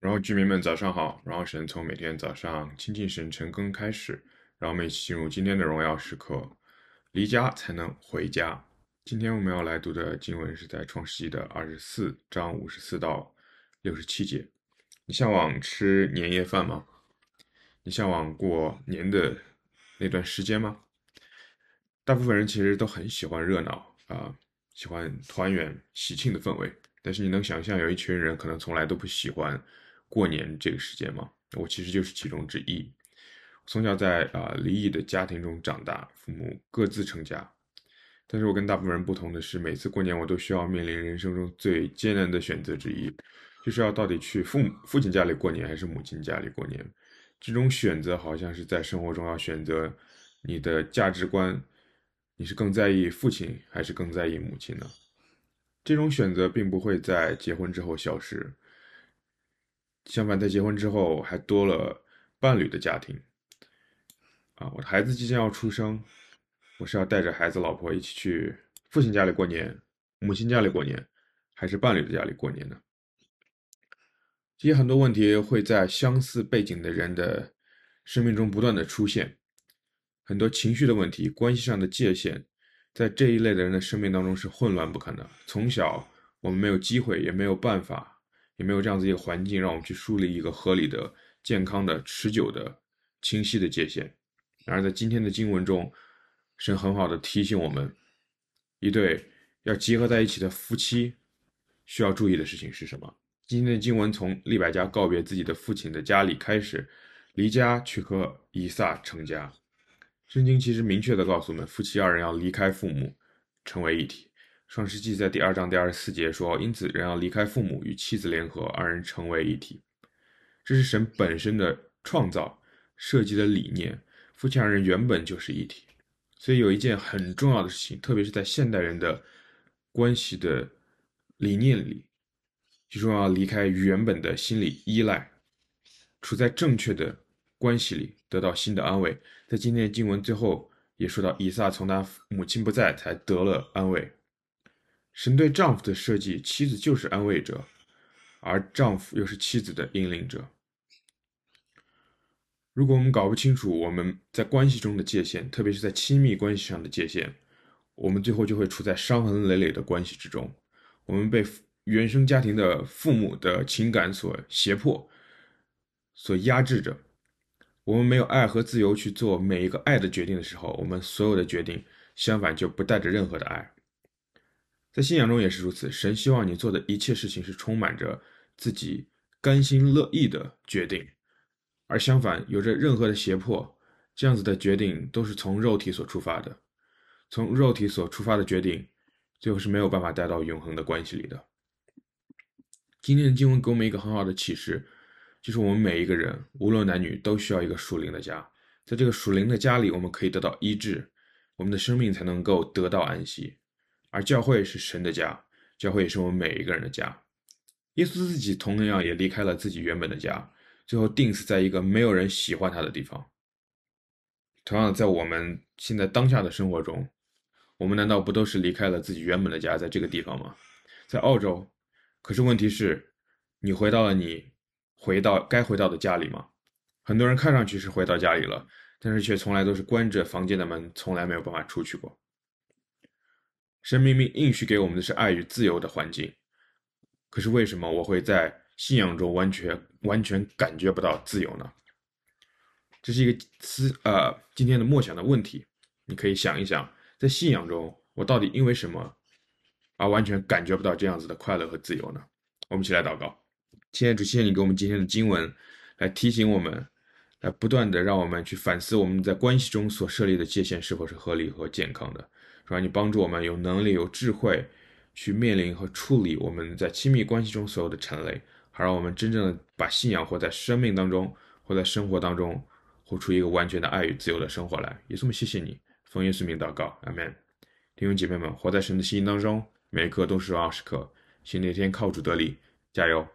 然后居民们早上好，然后神从每天早上亲近神晨更开始，让我们一起进入今天的荣耀时刻。离家才能回家。今天我们要来读的经文是在创世纪的二十四章五十四到六十七节。你向往吃年夜饭吗？你向往过年的那段时间吗？大部分人其实都很喜欢热闹啊、喜欢团圆喜庆的氛围。但是你能想象有一群人可能从来都不喜欢。过年这个时间嘛，我其实就是其中之一。从小在啊、离异的家庭中长大，父母各自成家。但是我跟大部分人不同的是，每次过年我都需要面临人生中最艰难的选择之一，就是要到底去父母父亲家里过年还是母亲家里过年。这种选择好像是在生活中要选择你的价值观，你是更在意父亲还是更在意母亲呢？这种选择并不会在结婚之后消失。相反，在结婚之后，还多了伴侣的家庭。啊，我的孩子即将要出生，我是要带着孩子、老婆一起去父亲家里过年，母亲家里过年，还是伴侣的家里过年呢？这些很多问题会在相似背景的人的生命中不断的出现，很多情绪的问题、关系上的界限，在这一类的人的生命当中是混乱不堪的。从小，我们没有机会，也没有办法。也没有这样子一个环境，让我们去树立一个合理的、健康的、持久的、清晰的界限。然而，在今天的经文中，神很好的提醒我们，一对要结合在一起的夫妻需要注意的事情是什么？今天的经文从利百加告别自己的父亲的家里开始，离家去和以撒成家。圣经其实明确的告诉我们，夫妻二人要离开父母，成为一体。创世纪在第二章第二十四节说：“因此，人要离开父母，与妻子联合，二人成为一体。”这是神本身的创造设计的理念。夫妻二人原本就是一体，所以有一件很重要的事情，特别是在现代人的关系的理念里，就是要离开原本的心理依赖，处在正确的关系里，得到新的安慰。在今天的经文最后也说到，以撒从他母亲不在，才得了安慰。神对丈夫的设计，妻子就是安慰者，而丈夫又是妻子的引领者。如果我们搞不清楚我们在关系中的界限，特别是在亲密关系上的界限，我们最后就会处在伤痕累累的关系之中。我们被原生家庭的父母的情感所胁迫、所压制着。我们没有爱和自由去做每一个爱的决定的时候，我们所有的决定相反就不带着任何的爱。在信仰中也是如此，神希望你做的一切事情是充满着自己甘心乐意的决定，而相反，有着任何的胁迫，这样子的决定都是从肉体所出发的，从肉体所出发的决定，最后是没有办法带到永恒的关系里的。今天的经文给我们一个很好的启示，就是我们每一个人，无论男女，都需要一个属灵的家，在这个属灵的家里，我们可以得到医治，我们的生命才能够得到安息。而教会是神的家，教会也是我们每一个人的家。耶稣自己同样也离开了自己原本的家，最后钉死在一个没有人喜欢他的地方。同样，在我们现在当下的生活中，我们难道不都是离开了自己原本的家，在这个地方吗？在澳洲，可是问题是，你回到了你回到该回到的家里吗？很多人看上去是回到家里了，但是却从来都是关着房间的门，从来没有办法出去过。神明明应许给我们的是爱与自由的环境，可是为什么我会在信仰中完全完全感觉不到自由呢？这是一个思呃今天的默想的问题，你可以想一想，在信仰中我到底因为什么而完全感觉不到这样子的快乐和自由呢？我们一起来祷告，亲爱的主，谢谢你给我们今天的经文，来提醒我们，来不断的让我们去反思我们在关系中所设立的界限是否是合理和健康的。让你帮助我们有能力、有智慧，去面临和处理我们在亲密关系中所有的陈雷，好让我们真正的把信仰活在生命当中，活在生活当中，活出一个完全的爱与自由的生活来。耶稣，我们谢谢你，奉耶稣名祷告，阿门。弟兄姐妹们，活在神的心当中，每一刻都是荣耀时刻。新的一天靠主得力，加油。